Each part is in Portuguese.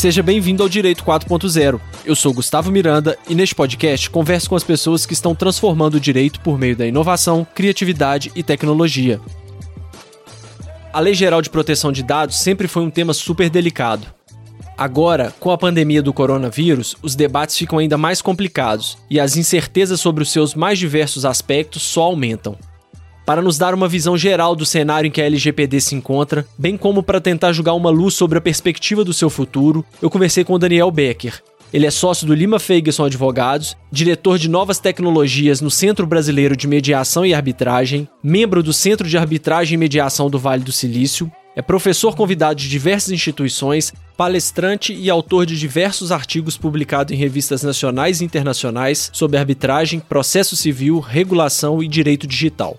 Seja bem-vindo ao Direito 4.0. Eu sou Gustavo Miranda e neste podcast converso com as pessoas que estão transformando o direito por meio da inovação, criatividade e tecnologia. A Lei Geral de Proteção de Dados sempre foi um tema super delicado. Agora, com a pandemia do coronavírus, os debates ficam ainda mais complicados e as incertezas sobre os seus mais diversos aspectos só aumentam para nos dar uma visão geral do cenário em que a LGPD se encontra, bem como para tentar jogar uma luz sobre a perspectiva do seu futuro, eu conversei com o Daniel Becker. Ele é sócio do Lima Ferguson Advogados, diretor de novas tecnologias no Centro Brasileiro de Mediação e Arbitragem, membro do Centro de Arbitragem e Mediação do Vale do Silício, é professor convidado de diversas instituições, palestrante e autor de diversos artigos publicados em revistas nacionais e internacionais sobre arbitragem, processo civil, regulação e direito digital.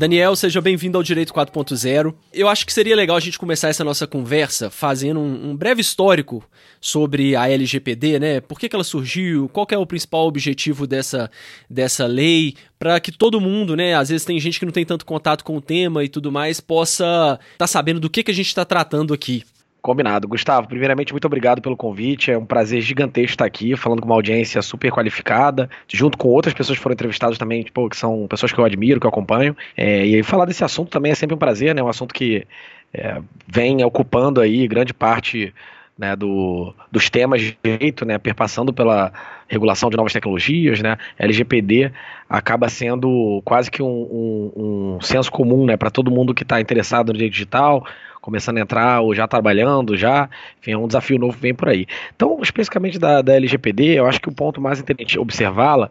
Daniel, seja bem-vindo ao Direito 4.0. Eu acho que seria legal a gente começar essa nossa conversa fazendo um, um, breve histórico sobre a LGPD, né? Por que, que ela surgiu? Qual é o principal objetivo dessa, dessa lei? Para que todo mundo, né? Às vezes tem gente que não tem tanto contato com o tema e tudo mais, possa estar tá sabendo do que, que a gente está tratando aqui. Combinado. Gustavo, primeiramente, muito obrigado pelo convite. É um prazer gigantesco estar aqui, falando com uma audiência super qualificada, junto com outras pessoas que foram entrevistadas também, tipo, que são pessoas que eu admiro, que eu acompanho. É, e falar desse assunto também é sempre um prazer, né? Um assunto que é, vem ocupando aí grande parte né, do, dos temas de direito, né, perpassando pela regulação de novas tecnologias, né, LGPD acaba sendo quase que um, um, um senso comum, né, para todo mundo que está interessado no direito digital, começando a entrar ou já trabalhando, já, enfim, é um desafio novo que vem por aí. Então, especificamente da, da LGPD, eu acho que o ponto mais interessante observá-la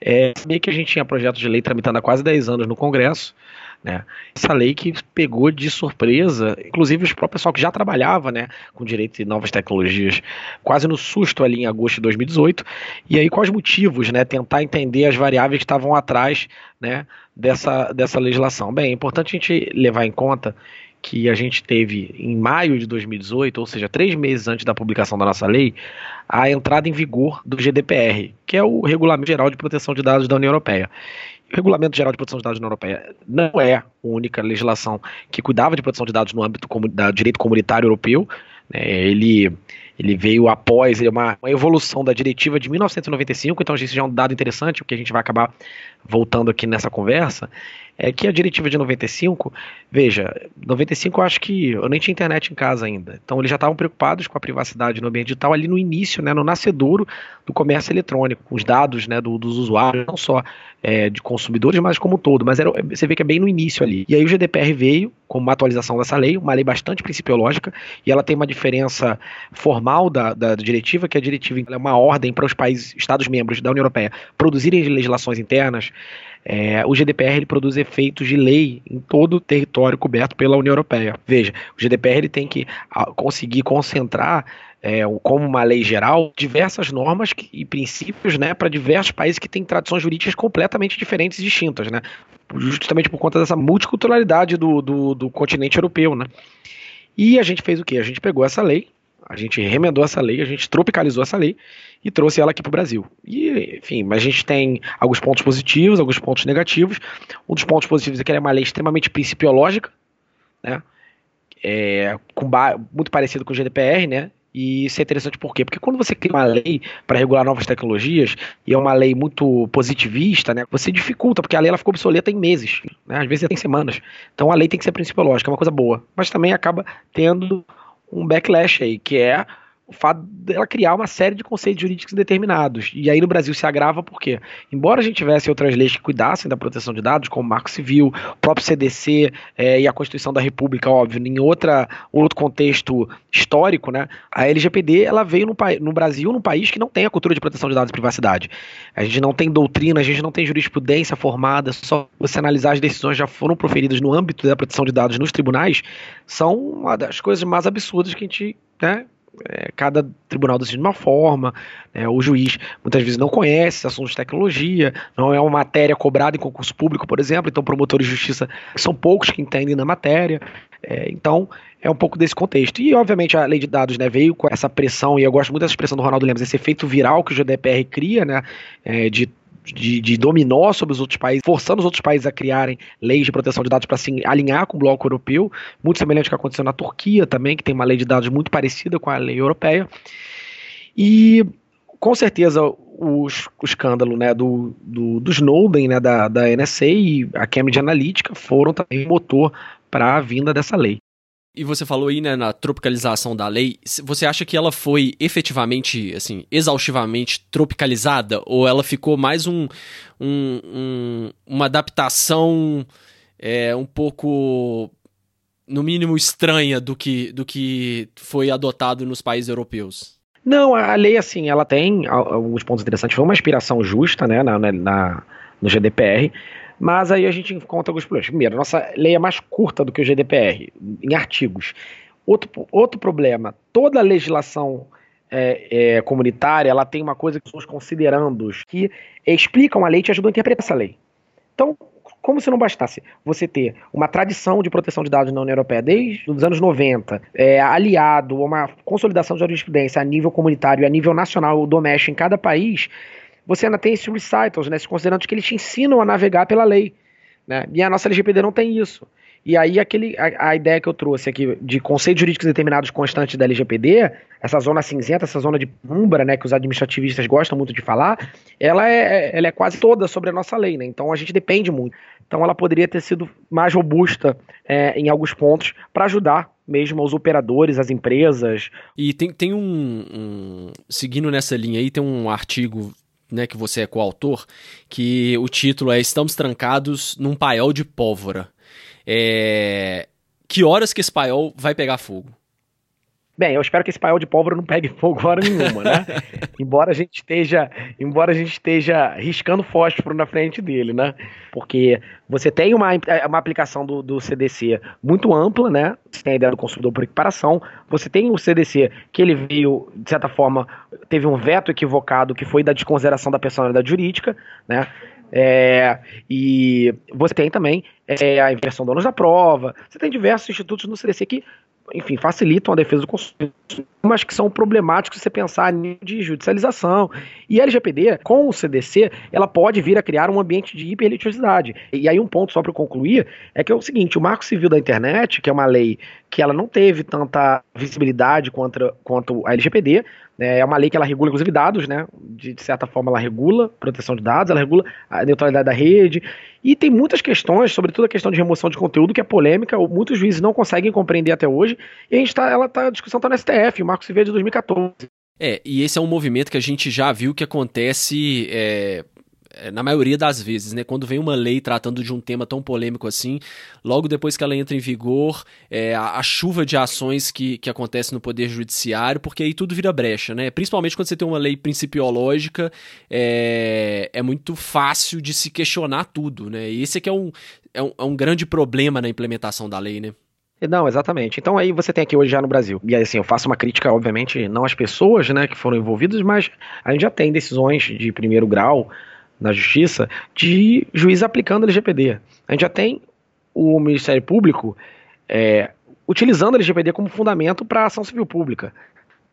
é saber que a gente tinha projeto de lei tramitando há quase 10 anos no Congresso, né? Essa lei que pegou de surpresa, inclusive o próprio pessoal que já trabalhava né, com direito de novas tecnologias, quase no susto ali em agosto de 2018. E aí, quais motivos? Né, tentar entender as variáveis que estavam atrás né, dessa, dessa legislação. Bem, é importante a gente levar em conta que a gente teve em maio de 2018, ou seja, três meses antes da publicação da nossa lei, a entrada em vigor do GDPR, que é o Regulamento Geral de Proteção de Dados da União Europeia. O Regulamento Geral de Proteção de Dados da União Europeia não é a única legislação que cuidava de proteção de dados no âmbito do direito comunitário europeu. Né? Ele, ele veio após, ele é uma, uma, evolução da diretiva de 1995, então isso já é um dado interessante, porque a gente vai acabar voltando aqui nessa conversa é que a diretiva de 95, veja, 95 eu acho que eu nem tinha internet em casa ainda. Então eles já estavam preocupados com a privacidade no ambiente digital ali no início, né, no nascedouro do comércio eletrônico, os dados né, do, dos usuários, não só é, de consumidores, mas como um todo. Mas era, você vê que é bem no início ali. E aí o GDPR veio como uma atualização dessa lei, uma lei bastante principiológica, e ela tem uma diferença formal da, da diretiva, que a diretiva é uma ordem para os países, Estados-membros da União Europeia, produzirem legislações internas, é, o GDPR ele produz efeitos de lei em todo o território coberto pela União Europeia. Veja, o GDPR ele tem que conseguir concentrar é, como uma lei geral, diversas normas e princípios né, para diversos países que têm tradições jurídicas completamente diferentes e distintas, né, justamente por conta dessa multiculturalidade do, do, do continente europeu. Né. E a gente fez o quê? A gente pegou essa lei, a gente remendou essa lei, a gente tropicalizou essa lei e trouxe ela aqui para o Brasil. E, enfim, mas a gente tem alguns pontos positivos, alguns pontos negativos. Um dos pontos positivos é que ela é uma lei extremamente principiológica, né? É, com muito parecido com o GDPR, né? E isso é interessante por quê? Porque quando você cria uma lei para regular novas tecnologias, e é uma lei muito positivista, né, você dificulta, porque a lei ela ficou obsoleta em meses, né, às vezes até em semanas. Então a lei tem que ser principiológica, é uma coisa boa. Mas também acaba tendo um backlash aí, que é o fato dela criar uma série de conceitos jurídicos determinados. E aí no Brasil se agrava porque, embora a gente tivesse outras leis que cuidassem da proteção de dados, como o Marco Civil, o próprio CDC é, e a Constituição da República, óbvio, em outra, outro contexto histórico, né, a LGPD ela veio no, no Brasil, num país que não tem a cultura de proteção de dados e privacidade. A gente não tem doutrina, a gente não tem jurisprudência formada, só você analisar as decisões já foram proferidas no âmbito da proteção de dados nos tribunais, são uma das coisas mais absurdas que a gente né, é, cada tribunal decide de uma forma, é, o juiz muitas vezes não conhece assuntos de tecnologia, não é uma matéria cobrada em concurso público, por exemplo, então promotores de justiça são poucos que entendem da matéria, é, então é um pouco desse contexto. E, obviamente, a lei de dados né, veio com essa pressão, e eu gosto muito dessa expressão do Ronaldo Lemos, esse efeito viral que o GDPR cria, né, é, de de, de, dominó sobre os outros países, forçando os outros países a criarem leis de proteção de dados para se alinhar com o bloco europeu, muito semelhante ao que aconteceu na Turquia também, que tem uma lei de dados muito parecida com a lei europeia. E com certeza o, o escândalo né, do, do, do Snowden, né, da, da NSA e a Cambridge Analytica foram também motor para a vinda dessa lei e você falou aí, né, na tropicalização da lei, você acha que ela foi efetivamente, assim, exaustivamente tropicalizada? Ou ela ficou mais um, um, um uma adaptação é, um pouco, no mínimo, estranha do que, do que foi adotado nos países europeus? Não, a lei, assim, ela tem alguns pontos interessantes. Foi uma inspiração justa, né, na, na no GDPR, mas aí a gente encontra alguns problemas. Primeiro, nossa lei é mais curta do que o GDPR, em artigos. Outro, outro problema, toda legislação é, é, comunitária ela tem uma coisa que os considerandos que explicam a lei e te ajudam a interpretar essa lei. Então, como se não bastasse você ter uma tradição de proteção de dados na União Europeia desde os anos 90, é, aliado a uma consolidação de jurisprudência a nível comunitário e a nível nacional doméstico em cada país, você ainda tem esses recitals, né, considerando que eles te ensinam a navegar pela lei. Né? E a nossa LGPD não tem isso. E aí aquele, a, a, ideia que eu trouxe aqui de conceitos jurídicos determinados constantes da LGPD, essa zona cinzenta, essa zona de umbra, né, que os administrativistas gostam muito de falar, ela é, ela é quase toda sobre a nossa lei, né? Então a gente depende muito. Então ela poderia ter sido mais robusta é, em alguns pontos para ajudar mesmo os operadores, as empresas. E tem, tem um, um, Seguindo nessa linha aí, tem um artigo né, que você é coautor, que o título é Estamos trancados num paiol de pólvora. É... Que horas que esse paiol vai pegar fogo? Bem, eu espero que esse paiol de pólvora não pegue fogo hora nenhuma, né? embora a gente esteja, embora a gente esteja riscando fósforo na frente dele, né? Porque você tem uma, uma aplicação do, do CDC muito ampla, né? Você tem a ideia do consumidor por equiparação, você tem o CDC que ele veio, de certa forma, teve um veto equivocado que foi da desconsideração da personalidade jurídica, né? É, e você tem também é, a inversão do ônus da prova. Você tem diversos institutos no CDC que enfim, facilitam a defesa do consumidor, mas que são problemáticos se você pensar nível de judicialização. E a LGPD, com o CDC, ela pode vir a criar um ambiente de hiperlitigiosidade. E aí um ponto só para concluir é que é o seguinte, o Marco Civil da Internet, que é uma lei que ela não teve tanta visibilidade quanto, quanto a LGPD, é uma lei que ela regula, inclusive, dados, né? De, de, certa forma, ela regula proteção de dados, ela regula a neutralidade da rede. E tem muitas questões, sobretudo a questão de remoção de conteúdo, que é polêmica, muitos juízes não conseguem compreender até hoje. E a gente tá, ela tá, a discussão está no STF, o Marco Civil é de 2014. É, e esse é um movimento que a gente já viu que acontece é, é, na maioria das vezes, né, quando vem uma lei tratando de um tema tão polêmico assim, logo depois que ela entra em vigor, é, a, a, chuva de ações que, que acontece no Poder Judiciário, porque aí tudo vira brecha, né? Principalmente quando você tem uma lei principiológica, é, é muito fácil de se questionar tudo, né? E esse aqui é um, é um, é um grande problema na implementação da lei, né? Não, exatamente. Então aí você tem aqui hoje já no Brasil. E aí assim, eu faço uma crítica, obviamente, não às pessoas, né, que foram envolvidas, mas a gente já tem decisões de primeiro grau na justiça de juiz aplicando LGPD. A gente já tem o Ministério Público é, utilizando LGPD como fundamento para ação civil pública.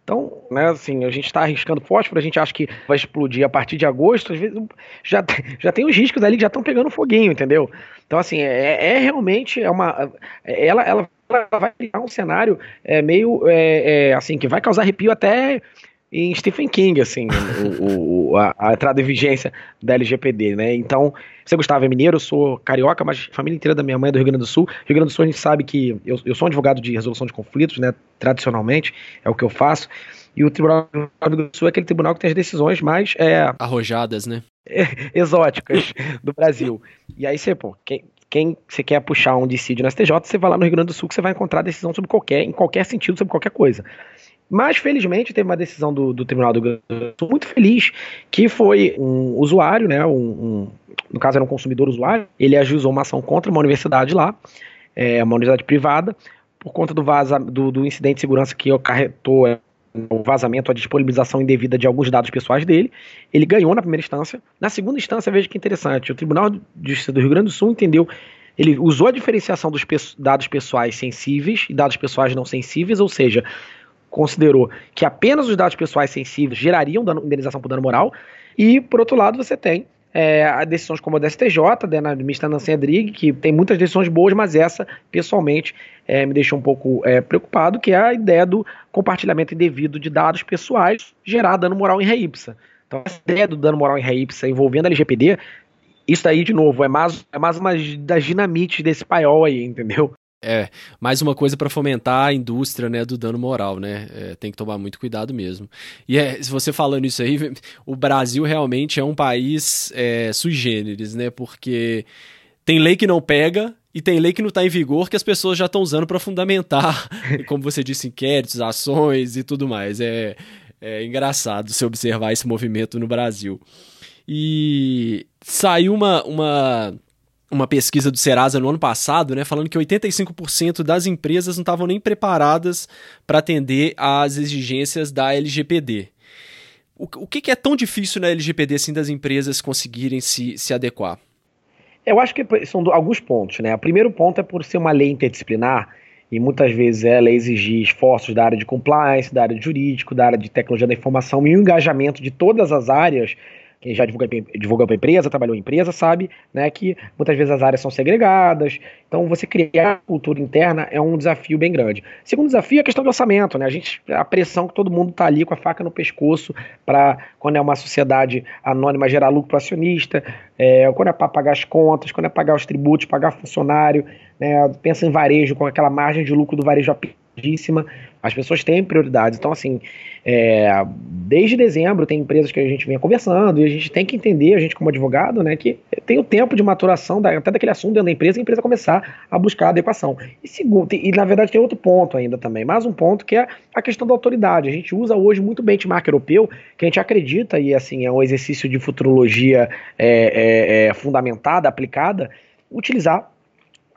Então, né, assim, a gente está arriscando fósforo, a gente acha que vai explodir a partir de agosto, às vezes já, já tem os riscos ali que já estão pegando foguinho, entendeu? Então, assim, é, é realmente é uma. Ela, ela vai criar um cenário é, meio é, é, assim, que vai causar arrepio até em Stephen King, assim, o, o, a, a, entrada em vigência da LGPD, né? Então, você Gustavo é mineiro, eu sou carioca, mas a família inteira da minha mãe é do Rio Grande do Sul. Rio Grande do Sul a gente sabe que eu, eu sou um advogado de resolução de conflitos, né? Tradicionalmente, é o que eu faço. E o Tribunal do Rio Grande do Sul é aquele tribunal que tem as decisões mais. É, Arrojadas, né? exóticas do Brasil. E aí você, pô, quem, quem você quer puxar um dissídio no STJ, você vai lá no Rio Grande do Sul que você vai encontrar decisão sobre qualquer, em qualquer sentido, sobre qualquer coisa. Mas, felizmente, teve uma decisão do, do Tribunal do Rio Sul muito feliz, que foi um usuário, né, um, um, no caso era um consumidor usuário, ele ajuizou uma ação contra uma universidade lá, é, uma universidade privada, por conta do, vaza, do, do incidente de segurança que acarretou o vazamento, a disponibilização indevida de alguns dados pessoais dele. Ele ganhou na primeira instância. Na segunda instância, veja que interessante, o Tribunal de Justiça do Rio Grande do Sul entendeu ele usou a diferenciação dos dados pessoais sensíveis e dados pessoais não sensíveis, ou seja, considerou que apenas os dados pessoais sensíveis gerariam dano, indenização por dano moral, e, por outro lado, você tem é, decisões como a da STJ, né, ministra Nancy Adrig, que tem muitas decisões boas, mas essa, pessoalmente, é, me deixou um pouco é, preocupado, que é a ideia do compartilhamento indevido de dados pessoais gerar dano moral em reipsa. Então, a ideia do dano moral em reipsa envolvendo a LGPD, isso aí, de novo, é mais, é mais uma das dinamites desse paiol aí, entendeu? É, mais uma coisa para fomentar a indústria, né, do dano moral, né? É, tem que tomar muito cuidado mesmo. E é, se você falando isso aí, o Brasil realmente é um país é, sui generis, né? Porque tem lei que não pega e tem lei que não está em vigor que as pessoas já estão usando para fundamentar, como você disse, inquéritos, ações e tudo mais. É, é engraçado se observar esse movimento no Brasil. E saiu uma, uma uma pesquisa do Serasa no ano passado, né, falando que 85% das empresas não estavam nem preparadas para atender às exigências da LGPD. O, o que, que, é tão difícil na LGPD assim das empresas conseguirem se, se adequar? Eu acho que são alguns pontos, né? O primeiro ponto é por ser uma lei interdisciplinar e muitas vezes ela exigir esforços da área de compliance, da área de jurídico, da área de tecnologia da informação e o engajamento de todas as áreas quem já divulga, divulga para empresa, trabalhou em empresa, sabe né, que muitas vezes as áreas são segregadas. Então, você criar cultura interna é um desafio bem grande. Segundo desafio é a questão do orçamento. Né? A, gente, a pressão que todo mundo está ali com a faca no pescoço para, quando é uma sociedade anônima, gerar lucro para acionista, é, quando é para pagar as contas, quando é pagar os tributos, pagar funcionário. Né? Pensa em varejo, com aquela margem de lucro do varejo altíssima. As pessoas têm prioridades. Então, assim, é, desde dezembro tem empresas que a gente vem conversando e a gente tem que entender, a gente como advogado, né, que tem o tempo de maturação da, até daquele assunto dentro da empresa, a empresa começar a buscar adequação. E segundo, e na verdade tem outro ponto ainda também, mais um ponto que é a questão da autoridade. A gente usa hoje muito benchmark europeu, que a gente acredita, e assim, é um exercício de futurologia é, é, é fundamentada, aplicada, utilizar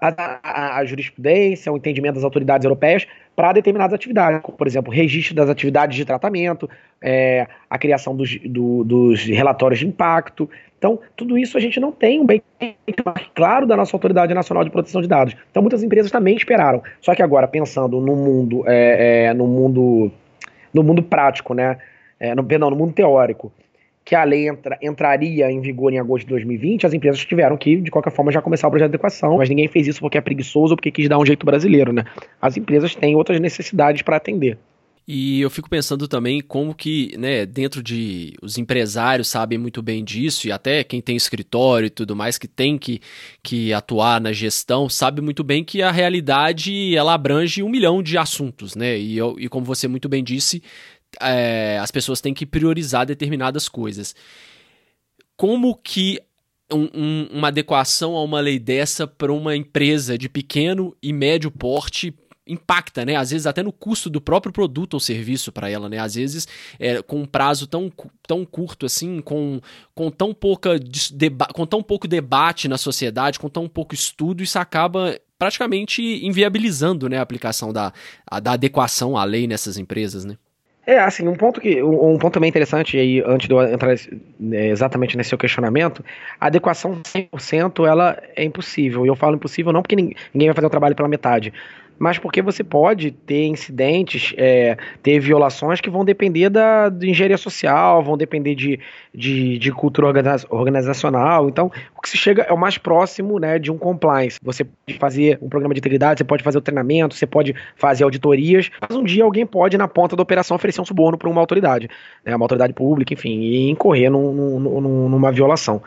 a, a, a, jurisprudência, o entendimento das autoridades europeias para determinadas atividades, como, por exemplo, registro das atividades de tratamento, é, a criação dos, do, dos relatórios de impacto. Então, tudo isso a gente não tem um bem claro da nossa Autoridade Nacional de Proteção de Dados. Então, muitas empresas também esperaram. Só que agora, pensando no mundo, é, é, no mundo, no mundo prático, né? É, no, perdão, no mundo teórico, que a lei entra, entraria em vigor em agosto de 2020, as empresas tiveram que, de qualquer forma, já começar o projeto de adequação, mas ninguém fez isso porque é preguiçoso ou porque quis dar um jeito brasileiro, né? As empresas têm outras necessidades para atender. E eu fico pensando também como que, né, dentro de os empresários sabem muito bem disso e até quem tem escritório e tudo mais que tem que, que atuar na gestão sabe muito bem que a realidade ela abrange um milhão de assuntos, né? E, eu, e como você muito bem disse, é, as pessoas têm que priorizar determinadas coisas. Como que um, um, uma adequação a uma lei dessa para uma empresa de pequeno e médio porte impacta, né? Às vezes até no custo do próprio produto ou serviço para ela, né? Às vezes é, com um prazo tão, tão curto assim, com, com tão pouca com tão pouco debate na sociedade, com tão pouco estudo, isso acaba praticamente inviabilizando, né, a aplicação da, a, da adequação à lei nessas empresas, né? É, assim, um ponto que um, ponto também interessante aí antes de eu entrar né, exatamente nesse seu questionamento, a adequação 100% ela é impossível. E eu falo impossível não porque ninguém vai fazer o trabalho pela metade, mas porque você pode ter incidentes, é, ter violações que vão depender da de engenharia social, vão depender de, de, de cultura organizacional. Então, o que se chega é o mais próximo né, de um compliance. Você pode fazer um programa de integridade, você pode fazer o treinamento, você pode fazer auditorias, mas um dia alguém pode, na ponta da operação, oferecer um suborno para uma autoridade, né, uma autoridade pública, enfim, e incorrer num, num, numa violação.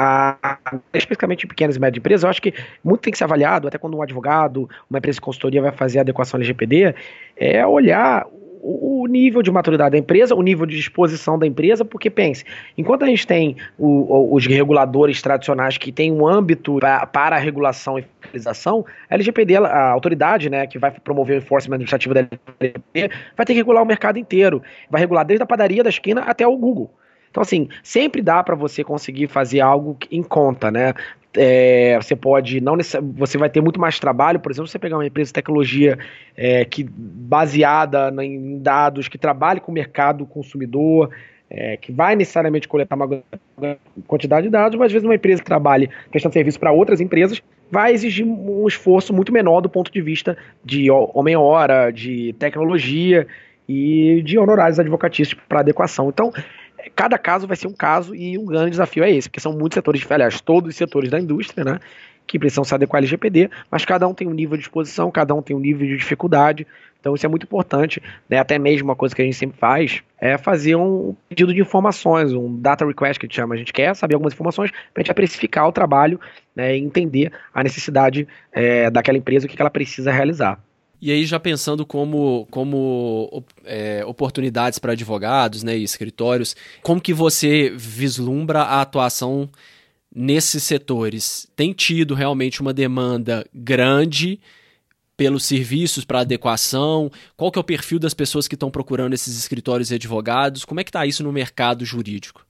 A, especificamente em pequenas e médias empresas, eu acho que muito tem que ser avaliado, até quando um advogado, uma empresa de consultoria vai fazer a adequação LGPD, é olhar o nível de maturidade da empresa, o nível de disposição da empresa, porque pense, enquanto a gente tem o, os reguladores tradicionais que têm um âmbito pra, para a regulação e fiscalização, a LGPD, a autoridade né, que vai promover o enforcement administrativo da LGPD, vai ter que regular o mercado inteiro. Vai regular desde a padaria da esquina até o Google. Então, assim, sempre dá para você conseguir fazer algo em conta, né? é, você pode não você vai ter muito mais trabalho, por exemplo, você pegar uma empresa de tecnologia é, que baseada em dados, que trabalhe com o mercado consumidor, é, que vai necessariamente coletar uma quantidade de dados, mas às vezes uma empresa que trabalhe prestando serviço para outras empresas vai exigir um esforço muito menor do ponto de vista de homem-hora, de tecnologia e de honorários advocatícios para adequação. Então, cada caso vai ser um caso e um grande desafio é esse, porque são muitos setores, aliás, todos os setores da indústria, né, que precisam se adequar ao LGPD, mas cada um tem um nível de exposição, cada um tem um nível de dificuldade, então isso é muito importante, né, até mesmo uma coisa que a gente sempre faz é fazer um pedido de informações, um data request que a gente chama, a gente quer saber algumas informações para a gente precificar o trabalho né, e entender a necessidade é, daquela empresa, o que ela precisa realizar. E aí, já pensando como, como é, oportunidades para advogados né, e escritórios, como que você vislumbra a atuação nesses setores? Tem tido realmente uma demanda grande pelos serviços para adequação? Qual que é o perfil das pessoas que estão procurando esses escritórios e advogados? Como é que está isso no mercado jurídico?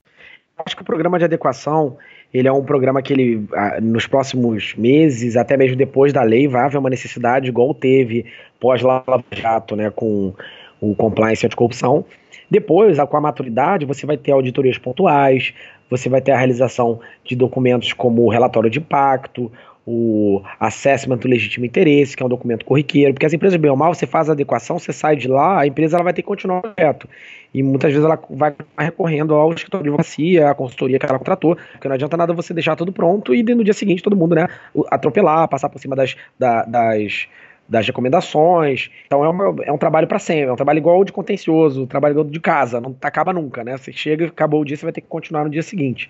Acho que o programa de adequação ele é um programa que ele, nos próximos meses, até mesmo depois da lei, vai haver uma necessidade, igual teve pós-Lava Jato, né, com o compliance anticorrupção. Depois, com a maturidade, você vai ter auditorias pontuais, você vai ter a realização de documentos como o relatório de impacto, o assessment do legítimo interesse, que é um documento corriqueiro, porque as empresas, bem ou mal, você faz a adequação, você sai de lá, a empresa ela vai ter que continuar projeto. E muitas vezes ela vai recorrendo ao escritório de advocacia, à consultoria que ela contratou, porque não adianta nada você deixar tudo pronto e no dia seguinte todo mundo, né, atropelar, passar por cima das, da, das das recomendações. Então é, uma, é um trabalho para sempre, é um trabalho igual de contencioso, trabalho igual de casa, não acaba nunca, né? Você chega, acabou o dia, você vai ter que continuar no dia seguinte.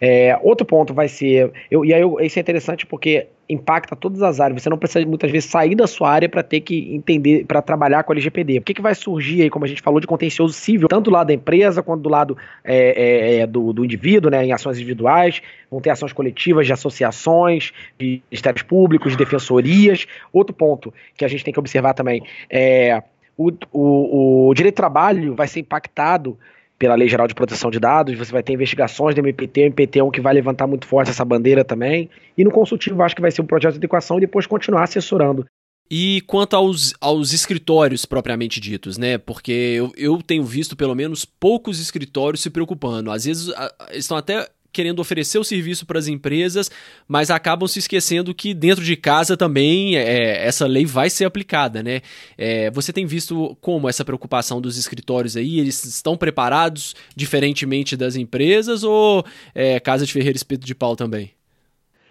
É, outro ponto vai ser, eu, e aí eu, isso é interessante porque impacta todas as áreas. Você não precisa muitas vezes sair da sua área para ter que entender, para trabalhar com a LGPD. O que, que vai surgir aí, como a gente falou, de contencioso civil, tanto do lado da empresa quanto do lado é, é, é, do, do, indivíduo, né, em ações individuais, vão ter ações coletivas de associações, de ministérios públicos, de defensorias. Outro ponto que a gente tem que observar também é o, o, o direito de trabalho vai ser impactado pela Lei Geral de Proteção de Dados, você vai ter investigações do MPT, o MPT é um que vai levantar muito forte essa bandeira também. E no consultivo acho que vai ser um projeto de adequação e depois continuar assessorando. E quanto aos, aos escritórios propriamente ditos, né? Porque eu, eu tenho visto pelo menos poucos escritórios se preocupando. Às vezes a, estão até querendo oferecer o serviço para as empresas, mas acabam se esquecendo que dentro de casa também é, essa lei vai ser aplicada, né? É, você tem visto como essa preocupação dos escritórios aí, eles estão preparados diferentemente das empresas ou é, casa de ferreiro espeto de pau também?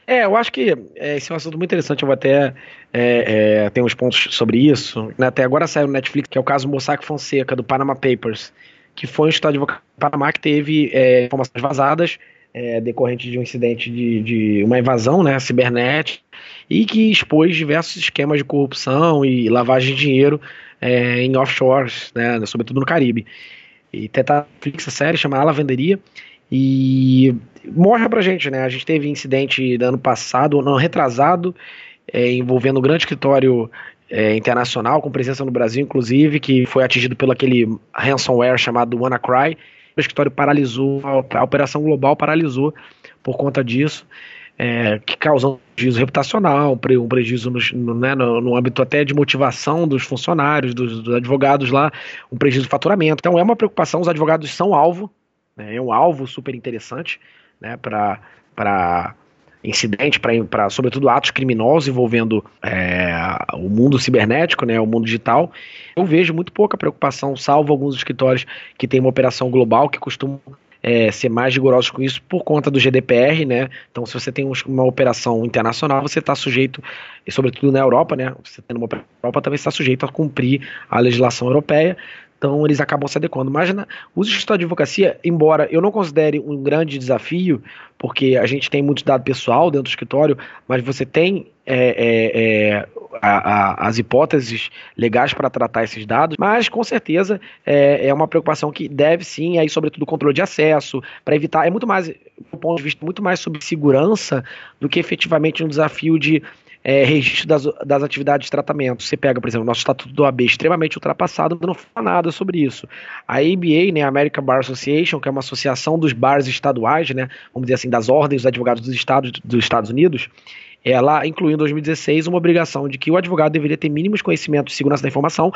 É, eu acho que é, esse é um assunto muito interessante. Eu vou até é, é, ter uns pontos sobre isso. Né? Até agora saiu no Netflix, que é o caso Mossack Fonseca, do Panama Papers, que foi um estado de Panamá que teve é, informações vazadas é, decorrente de um incidente de, de uma invasão né, cibernética e que expôs diversos esquemas de corrupção e lavagem de dinheiro é, em offshores, né, sobretudo no Caribe. E tenta fixa série chama A Lavanderia e mostra pra gente, né? A gente teve incidente no ano passado, não retrasado, é, envolvendo um grande escritório é, internacional com presença no Brasil, inclusive, que foi atingido pelo aquele ransomware chamado WannaCry o escritório paralisou, a operação global paralisou por conta disso, é, que causou um prejuízo reputacional, um prejuízo no, no, né, no, âmbito até de motivação dos funcionários, dos, dos, advogados lá, um prejuízo de faturamento. Então é uma preocupação, os advogados são alvo, né, é um alvo super interessante né, para incidente, para sobretudo atos criminosos envolvendo é, o mundo cibernético, né, o mundo digital, eu vejo muito pouca preocupação, salvo alguns escritórios que têm uma operação global que costumam é, ser mais rigorosos com isso por conta do GDPR, né? Então, se você tem uma operação internacional, você está sujeito, e sobretudo na Europa, né? Você tendo uma Europa também está sujeito a cumprir a legislação europeia. Então eles acabam se adequando. Mas na, o escritório de advocacia, embora eu não considere um grande desafio, porque a gente tem muito dado pessoal dentro do escritório, mas você tem é, é, é, a, a, as hipóteses legais para tratar esses dados, mas com certeza é, é, uma preocupação que deve sim, aí sobretudo controle de acesso, para evitar, é muito mais, do ponto de vista muito mais sobre segurança do que efetivamente um desafio de é, registro das, das atividades de tratamento. Você pega, por exemplo, o nosso estatuto do AB extremamente ultrapassado, não fala nada sobre isso. A ABA, né, American Bar Association, que é uma associação dos bares estaduais, né, vamos dizer assim, das ordens dos advogados dos estados dos Estados Unidos, ela incluiu em 2016 uma obrigação de que o advogado deveria ter mínimos conhecimentos de segurança da informação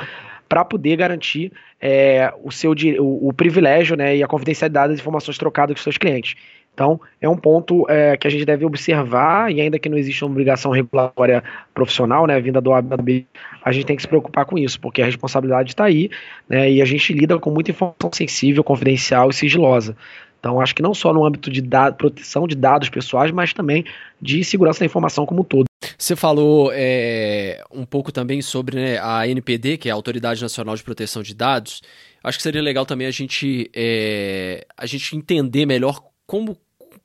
para poder garantir é, o seu o, o, privilégio né, e a confidencialidade das informações trocadas com seus clientes. Então, é um ponto é, que a gente deve observar, e ainda que não exista uma obrigação regulatória profissional, né, vinda do OAB, a gente tem que se preocupar com isso, porque a responsabilidade está aí, né, e a gente lida com muita informação sensível, confidencial e sigilosa. Então, acho que não só no âmbito de proteção de dados pessoais, mas também de segurança da informação como um todo. Você falou é, um pouco também sobre né, a NPD, que é a Autoridade Nacional de Proteção de Dados. Acho que seria legal também a gente, é, a gente entender melhor como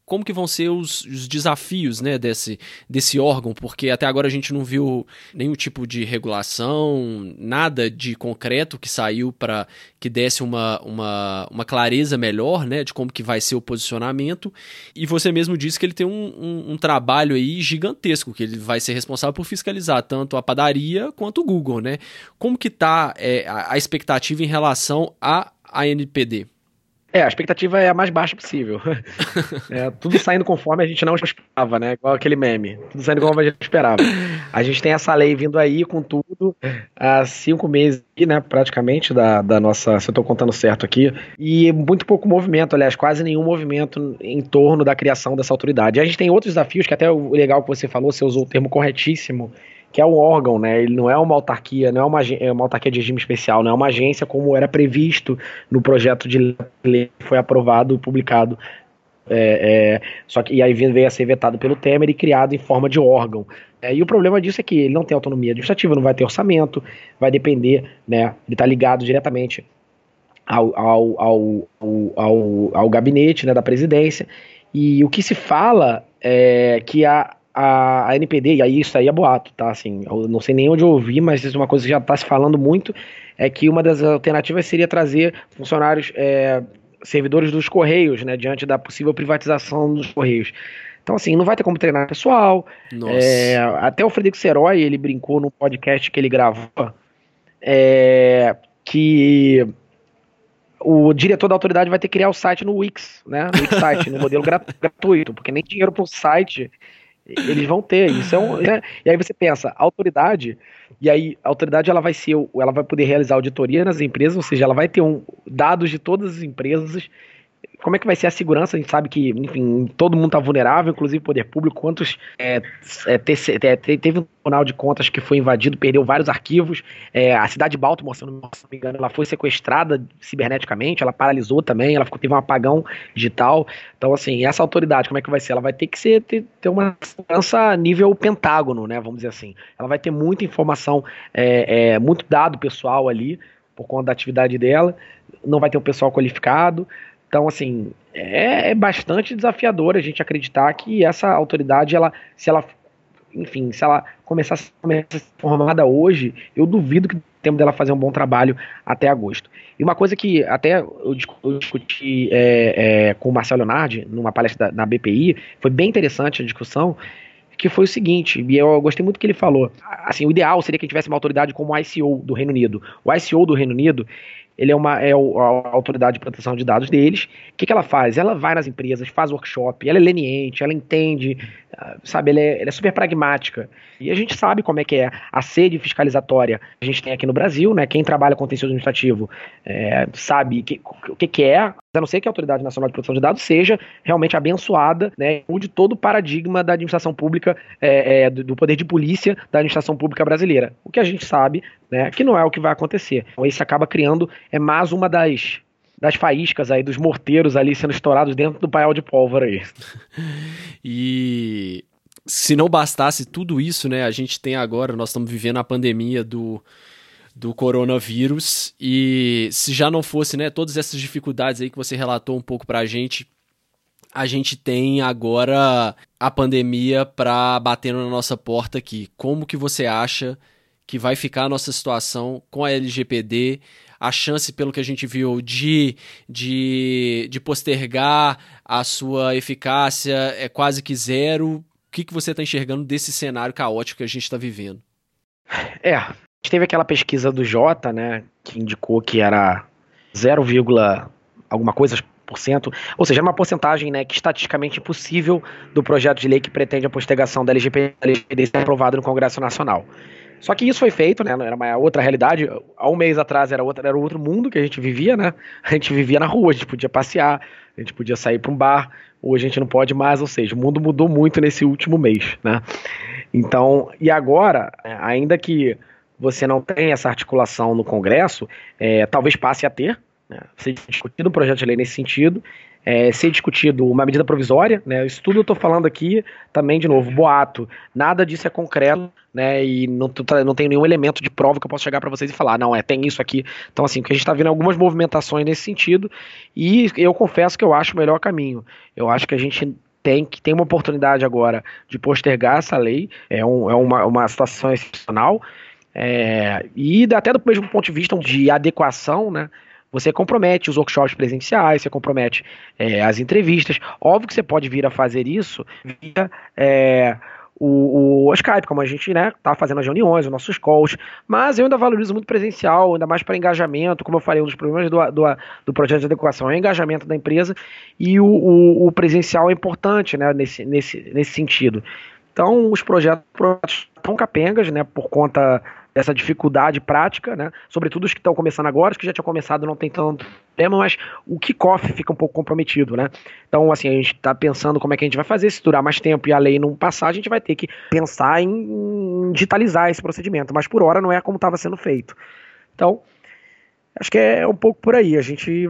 como que vão ser os, os, desafios né, desse, desse órgão, porque até agora a gente não viu nenhum tipo de regulação, nada de concreto que saiu para que desse uma, uma, uma clareza melhor né, de como que vai ser o posicionamento. E você mesmo disse que ele tem um, um, um trabalho aí gigantesco, que ele vai ser responsável por fiscalizar tanto a padaria quanto o Google. Né? Como que está é, a, a expectativa em relação à ANPD? É, a expectativa é a mais baixa possível. É, tudo saindo conforme a gente não esperava, né? Igual aquele meme. Tudo saindo conforme a gente esperava. A gente tem essa lei vindo aí com tudo há cinco meses, né? Praticamente, da, da nossa. Se eu tô contando certo aqui. E muito pouco movimento, aliás, quase nenhum movimento em torno da criação dessa autoridade. E a gente tem outros desafios, que até o legal que você falou, você usou o termo corretíssimo que é um órgão, né? Ele não é uma autarquia, não é uma, é uma autarquia de regime especial, não é uma agência como era previsto no projeto de lei que foi aprovado, publicado. É, é, só que e aí veio a ser vetado pelo Temer e criado em forma de órgão. É, e o problema disso é que ele não tem autonomia administrativa, não vai ter orçamento, vai depender, né? Ele está ligado diretamente ao, ao, ao, ao, ao, gabinete né, da presidência. E o que se fala é que a, a, a NPD, e aí isso aí é boato, tá? Assim, eu não sei nem onde eu ouvi, mas isso é uma coisa que já está se falando muito, é que uma das alternativas seria trazer funcionários, é, servidores dos Correios, né? Diante da possível privatização dos Correios. Então, assim, não vai ter como treinar pessoal. É, até o Frederico Serói, ele brincou no podcast que ele gravou, é, que o diretor da autoridade vai ter que criar o site no Wix, né? No Wix site, no modelo gratuito, porque nem dinheiro para o site eles vão ter. Isso é um, né? E aí você pensa, autoridade, e aí a autoridade ela vai ser, ela vai poder realizar auditoria nas empresas, ou seja, ela vai ter um, dados de todas as empresas como é que vai ser a segurança? A gente sabe que, enfim, todo mundo está vulnerável, inclusive o poder público. Quantos. É, é, é, teve um tribunal de contas que foi invadido, perdeu vários arquivos. É, a cidade de Baltimore, se não me engano, ela foi sequestrada ciberneticamente, ela paralisou também, ela ficou, teve um apagão digital. Então, assim, essa autoridade, como é que vai ser? Ela vai ter que ser, ter, ter uma segurança nível pentágono, né? Vamos dizer assim. Ela vai ter muita informação, é, é, muito dado pessoal ali, por conta da atividade dela. Não vai ter um pessoal qualificado. Então, assim, é, é, bastante desafiador a gente acreditar que essa autoridade, ela, se ela, enfim, se ela começar a ser formada hoje, eu duvido que o tempo dela fazer um bom trabalho até agosto. E uma coisa que até eu discuti é, é, com o Marcelo Leonardi, numa palestra da, na BPI, foi bem interessante a discussão, que foi o seguinte, e eu gostei muito que ele falou, assim, o ideal seria que tivesse uma autoridade como o ICO do Reino Unido. O ICO do Reino Unido, ele é, uma, é a autoridade de proteção de dados deles. O que, que ela faz? Ela vai nas empresas, faz workshop, ela é leniente, ela entende, ah, sabe, ela é, ela é, super pragmática. E a gente sabe como é que é a sede fiscalizatória que a gente tem aqui no Brasil, né? Quem trabalha com contencioso administrativo é, sabe que, o que, que é, a não ser que a Autoridade Nacional de Proteção de Dados seja realmente abençoada, né? Mude todo o paradigma da administração pública, é, é, do, poder de polícia da administração pública brasileira. O que a gente sabe, né? Que não é o que vai acontecer. Então, isso acaba criando é mais uma das das faíscas aí, dos morteiros ali sendo estourados dentro do paiol de pólvora aí. e se não bastasse tudo isso, né, a gente tem agora, nós estamos vivendo a pandemia do, do coronavírus e se já não fosse, né, todas essas dificuldades aí que você relatou um pouco pra gente, a gente tem agora a pandemia para bater na nossa porta aqui. Como que você acha que vai ficar a nossa situação com a LGPD? A chance, pelo que a gente viu, de, de, de postergar a sua eficácia é quase que zero. que, que você está enxergando desse cenário caótico que a gente está vivendo? É, teve aquela pesquisa do Jota, né, que indicou que era 0, alguma coisa por cento, ou seja, era uma porcentagem né, que estatisticamente impossível do projeto de lei que pretende a postergação da LGPD ser aprovado no Congresso Nacional. Só que isso foi feito, né? Era uma outra realidade. Há um mês atrás era, outra, era outro mundo que a gente vivia, né? A gente vivia na rua, a gente podia passear, a gente podia sair para um bar. Hoje a gente não pode mais, ou seja, o mundo mudou muito nesse último mês, né? Então, e agora, é, ainda que você não tenha essa articulação no Congresso, é, talvez passe a ter, né, ser discutido um projeto de lei nesse sentido, é, ser discutido uma medida provisória, né? Isso tudo eu estou falando aqui também, de novo, boato. Nada disso é concreto, né? E não, não tem nenhum elemento de prova que eu possa chegar para vocês e falar, não, é, tem isso aqui. Então, assim, que a gente está vendo algumas movimentações nesse sentido, e eu confesso que eu acho o melhor caminho. Eu acho que a gente tem que tem uma oportunidade agora de postergar essa lei, é, um, é uma, uma situação excepcional. É, e até do mesmo ponto de vista de adequação, né? Você compromete os workshops presenciais, você compromete é, as entrevistas. Óbvio que você pode vir a fazer isso via é, o, o Skype, como a gente né, tá fazendo as reuniões, os nossos calls, mas eu ainda valorizo muito presencial, ainda mais para engajamento, como eu falei, um dos problemas do, do, do, projeto de adequação é o engajamento da empresa, e o, o, o presencial é importante né, nesse, nesse, nesse sentido. Então, os projetos estão capengas, né, por conta dessa dificuldade prática, né? Sobretudo os que estão começando agora, os que já tinham começado não tem tanto tema, mas o kickoff fica um pouco comprometido, né? Então, assim, a gente está pensando como é que a gente vai fazer, se durar mais tempo e a lei não passar, a gente vai ter que pensar em digitalizar esse procedimento, mas por hora não é como estava sendo feito. Então, acho que é um pouco por aí. A gente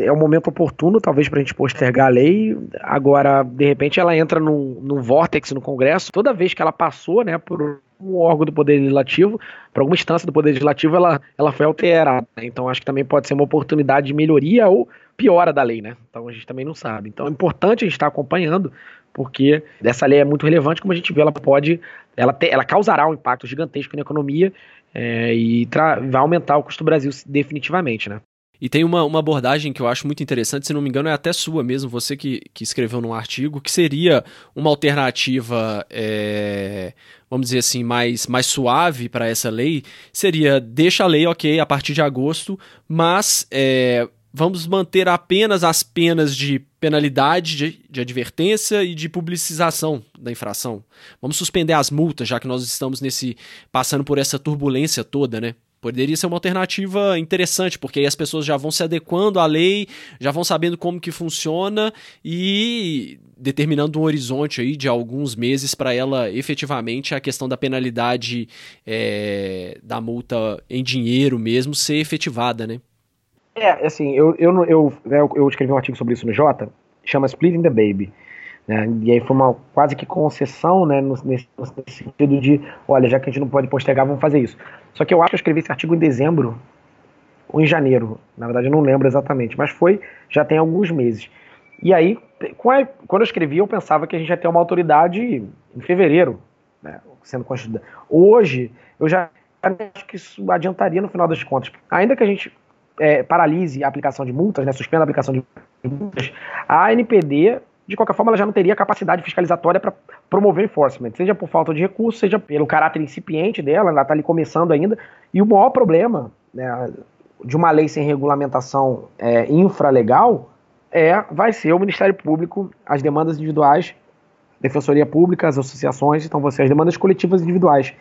é o momento oportuno, talvez, para a gente postergar a lei. Agora, de repente, ela entra num, num vórtex no Congresso. Toda vez que ela passou né, por um órgão do Poder Legislativo, para alguma instância do Poder Legislativo, ela, ela foi alterada. Né? Então, acho que também pode ser uma oportunidade de melhoria ou piora da lei. Né? Então, a gente também não sabe. Então, é importante a gente estar acompanhando, porque essa lei é muito relevante, como a gente vê, ela pode, ela, te, ela causará um impacto gigantesco na economia é, e vai aumentar o custo do Brasil definitivamente, né? E tem uma, uma abordagem que eu acho muito interessante, se não me engano, é até sua mesmo, você que, que escreveu num artigo, que seria uma alternativa, é, vamos dizer assim, mais, mais suave para essa lei, seria deixa a lei, ok, a partir de agosto, mas é, vamos manter apenas as penas de penalidade, de, de, advertência e de publicização da infração. Vamos suspender as multas, já que nós estamos nesse passando por essa turbulência toda, né? Poderia ser uma alternativa interessante, porque aí as pessoas já vão se adequando à lei, já vão sabendo como que funciona e determinando um horizonte aí de alguns meses para ela efetivamente a questão da penalidade é, da multa em dinheiro mesmo ser efetivada, né? É, assim, eu, eu, eu, eu escrevi um artigo sobre isso no Jota, chama Splitting the Baby. Né? E aí foi uma quase que concessão né, nesse, nesse, sentido de, olha, já que a gente não pode postergar, vamos fazer isso. Só que eu acho que eu escrevi esse artigo em dezembro ou em janeiro, na verdade eu não lembro exatamente, mas foi, já tem alguns meses. E aí, quando eu escrevi, eu pensava que a gente ia ter uma autoridade em fevereiro, né, sendo constituída. Hoje, eu já acho que isso adiantaria no final das contas. Ainda que a gente é, paralise a aplicação de multas, né, suspenda a aplicação de multas, a NPD de qualquer forma, ela já não teria capacidade fiscalizatória para promover enforcement, seja por falta de recursos, seja pelo caráter incipiente dela, ela está ali começando ainda. E o maior problema né, de uma lei sem regulamentação é, infralegal é, vai ser o Ministério Público, as demandas individuais, Defensoria Pública, as associações, então você, as demandas coletivas individuais.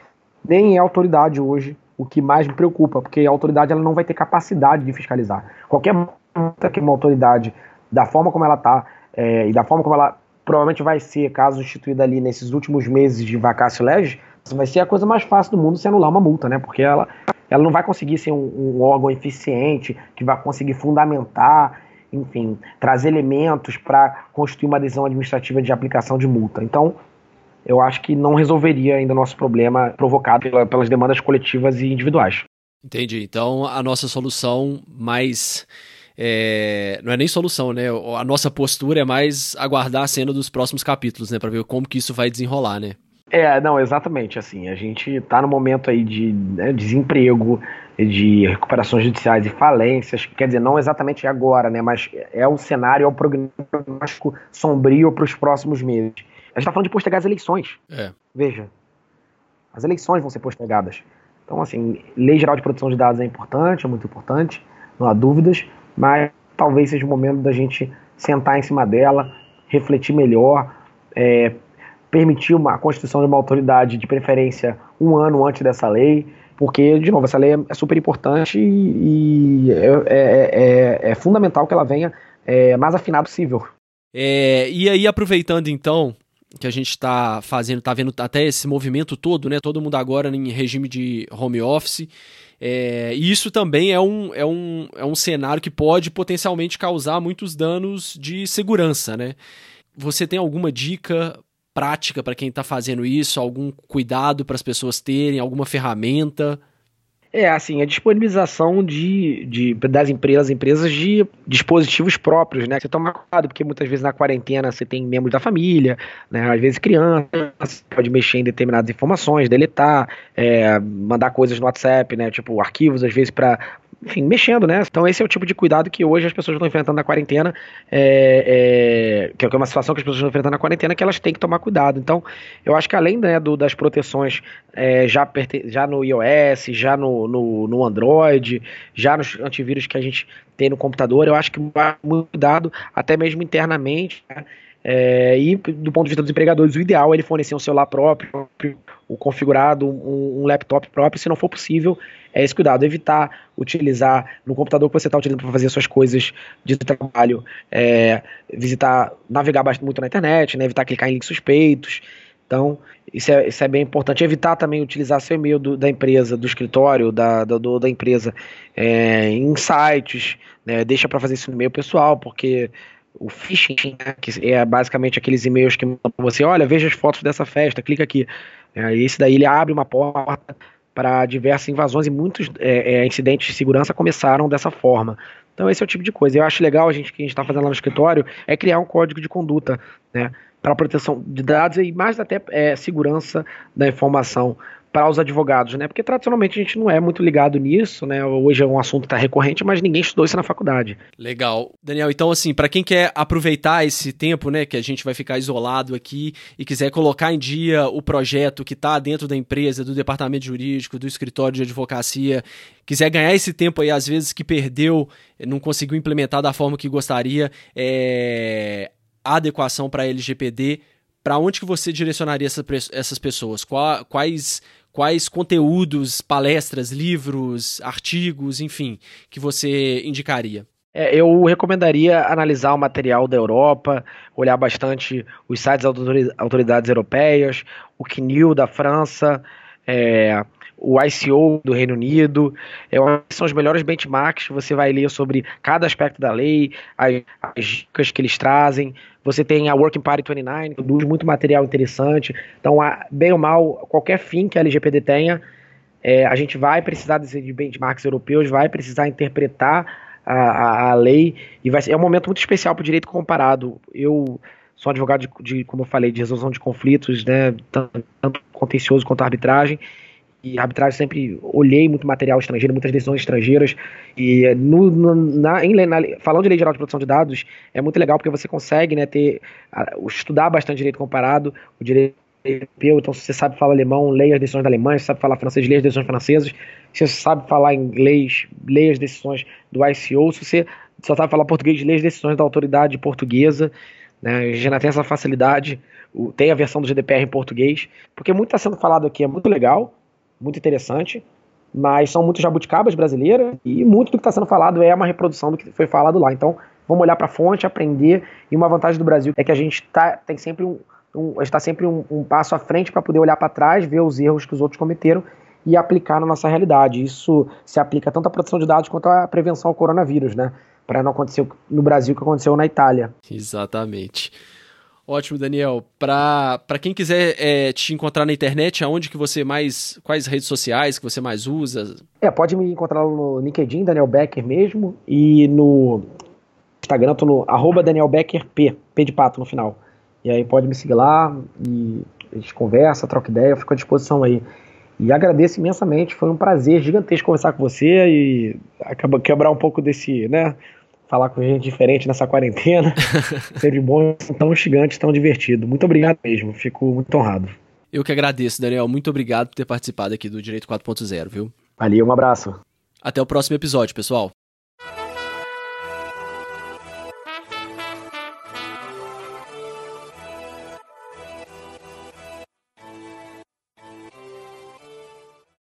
Nem é autoridade hoje o que mais me preocupa, porque a autoridade ela não vai ter capacidade de fiscalizar. Qualquer multa que uma autoridade, da forma como ela está, é, e da forma como ela provavelmente vai ser, caso instituída ali nesses últimos meses de vacácio legis, vai ser a coisa mais fácil do mundo se anular uma multa, né? Porque ela, ela não vai conseguir ser um, um órgão eficiente, que vai conseguir fundamentar, enfim, trazer elementos para constituir uma adesão administrativa de aplicação de multa. Então, eu acho que não resolveria ainda o nosso problema provocado pela, pelas demandas coletivas e individuais. Entendi. Então, a nossa solução mais é, não é nem solução, né? A nossa postura é mais aguardar a cena dos próximos capítulos, né? Para ver como que isso vai desenrolar, né? É, não, exatamente. Assim, a gente tá no momento aí de né, desemprego, de recuperações judiciais e falências. Quer dizer, não exatamente agora, né? Mas é o cenário, é o prognóstico sombrio para os próximos meses. A gente está falando de postergar as eleições. É. Veja, as eleições vão ser postergadas. Então, assim, lei geral de proteção de dados é importante, é muito importante, não há dúvidas, mas talvez seja o momento da gente sentar em cima dela, refletir melhor, é, permitir uma, a constituição de uma autoridade, de preferência, um ano antes dessa lei, porque, de novo, essa lei é super importante e, é, é, é, é, fundamental que ela venha é, mais afinada possível. É, e aí, aproveitando então que a gente está fazendo, está vendo até esse movimento todo, né? Todo mundo agora em regime de home office. É, e isso também é um, é, um, é um cenário que pode potencialmente causar muitos danos de segurança, né? Você tem alguma dica prática para quem está fazendo isso? Algum cuidado para as pessoas terem? Alguma ferramenta? É, assim, a disponibilização de, de, das empresas, empresas de dispositivos próprios, né? Você toma cuidado, porque muitas vezes na quarentena você tem membros da família, né? Às vezes crianças, pode mexer em determinadas informações, deletar, é, mandar coisas no WhatsApp, né? Tipo, arquivos, às vezes, para enfim, mexendo, né? Então esse é o tipo de cuidado que hoje as pessoas estão enfrentando na quarentena, é, é, que é uma situação que as pessoas estão enfrentando na quarentena que elas têm que tomar cuidado. Então, eu acho que além né, do, das proteções é, já, já no iOS, já no, no, no, Android, já nos antivírus que a gente tem no computador, eu acho que muito cuidado, até mesmo internamente, né? É, e do ponto de vista dos empregadores, o ideal é ele fornecer um celular próprio, o configurado, um, um, laptop próprio, se não for possível, é esse cuidado, evitar utilizar no computador que você está utilizando para fazer suas coisas de trabalho, é, visitar, navegar bastante muito na internet, né, evitar clicar em links suspeitos. Então, isso é, isso é bem importante. Evitar também utilizar seu e-mail do, da empresa, do escritório, da, do, da empresa é, em sites, né, deixa para fazer isso no e-mail pessoal, porque o phishing, né, que é basicamente aqueles e-mails que mandam você, olha, veja as fotos dessa festa, clica aqui. É, esse daí ele abre uma porta para diversas invasões e muitos é, é, incidentes de segurança começaram dessa forma. Então esse é o tipo de coisa. Eu acho legal a gente que a gente está fazendo lá no escritório é criar um código de conduta, né, para proteção de dados e mais até é, segurança da informação para os advogados, né? Porque tradicionalmente a gente não é muito ligado nisso, né? Hoje é um assunto que está recorrente, mas ninguém estudou isso na faculdade. Legal. Daniel, então assim, para quem quer aproveitar esse tempo, né, que a gente vai ficar isolado aqui e quiser colocar em dia o projeto que está dentro da empresa, do departamento jurídico, do escritório de advocacia, quiser ganhar esse tempo aí, às vezes que perdeu, não conseguiu implementar da forma que gostaria, é... a adequação para LGPD, para onde que você direcionaria essa, essas pessoas? Quais quais conteúdos, palestras, livros, artigos, enfim, que você indicaria? É, eu recomendaria analisar o material da Europa, olhar bastante os sites das autoridades europeias, o CNIL da França, é, o ICO do Reino Unido, é, são os melhores benchmarks, você vai ler sobre cada aspecto da lei, as, as dicas que eles trazem, você tem a Working Party 29, que produz muito material interessante, então, bem ou mal, qualquer fim que a LGPD tenha, é, a gente vai precisar de benchmarks europeus, vai precisar interpretar a, a, a lei, e vai ser, é um momento muito especial para o direito comparado. Eu sou advogado de, de, como eu falei, de resolução de conflitos, né, tanto contencioso quanto arbitragem, e arbitragem sempre olhei muito material estrangeiro, muitas decisões estrangeiras. E no, no, na, em, na, falando de lei geral de proteção de dados, é muito legal porque você consegue né, ter, estudar bastante direito comparado, o direito europeu. Então, se você sabe falar alemão, leia as decisões da Alemanha. Se sabe falar francês, leia as decisões francesas. Se você sabe falar inglês, leia as decisões do ICO. Se você só sabe falar português, leia as decisões da autoridade portuguesa. Né? Gente tem essa facilidade. Tem a versão do GDPR em português. Porque muito está sendo falado aqui, é muito legal muito interessante, mas são muitos jabuticabas brasileiras e muito do que está sendo falado é uma reprodução do que foi falado lá. Então, vamos olhar para a fonte, aprender. E uma vantagem do Brasil é que a gente tá, tem sempre um, um está sempre um, um, passo à frente para poder olhar para trás, ver os erros que os outros cometeram e aplicar na nossa realidade. Isso se aplica tanto à proteção de dados quanto à prevenção ao coronavírus, né? Para não acontecer no Brasil o que aconteceu na Itália. Exatamente. Ótimo, Daniel. Para quem quiser é, te encontrar na internet, aonde que você mais. Quais redes sociais que você mais usa? É, pode me encontrar no LinkedIn, Daniel Becker mesmo, e no Instagram, tô no arroba Daniel Becker P, P de pato no final. E aí pode me seguir lá e a gente conversa, troca ideia, eu fico à disposição aí. E agradeço imensamente, foi um prazer gigantesco conversar com você e quebrar um pouco desse, né, falar com gente diferente nessa quarentena. Sempre bom, tão gigante, tão divertido. Muito obrigado mesmo, fico muito honrado. Eu que agradeço, Daniel. Muito obrigado por ter participado aqui do Direito 4.0, viu? Valeu, um abraço. Até o próximo episódio, pessoal.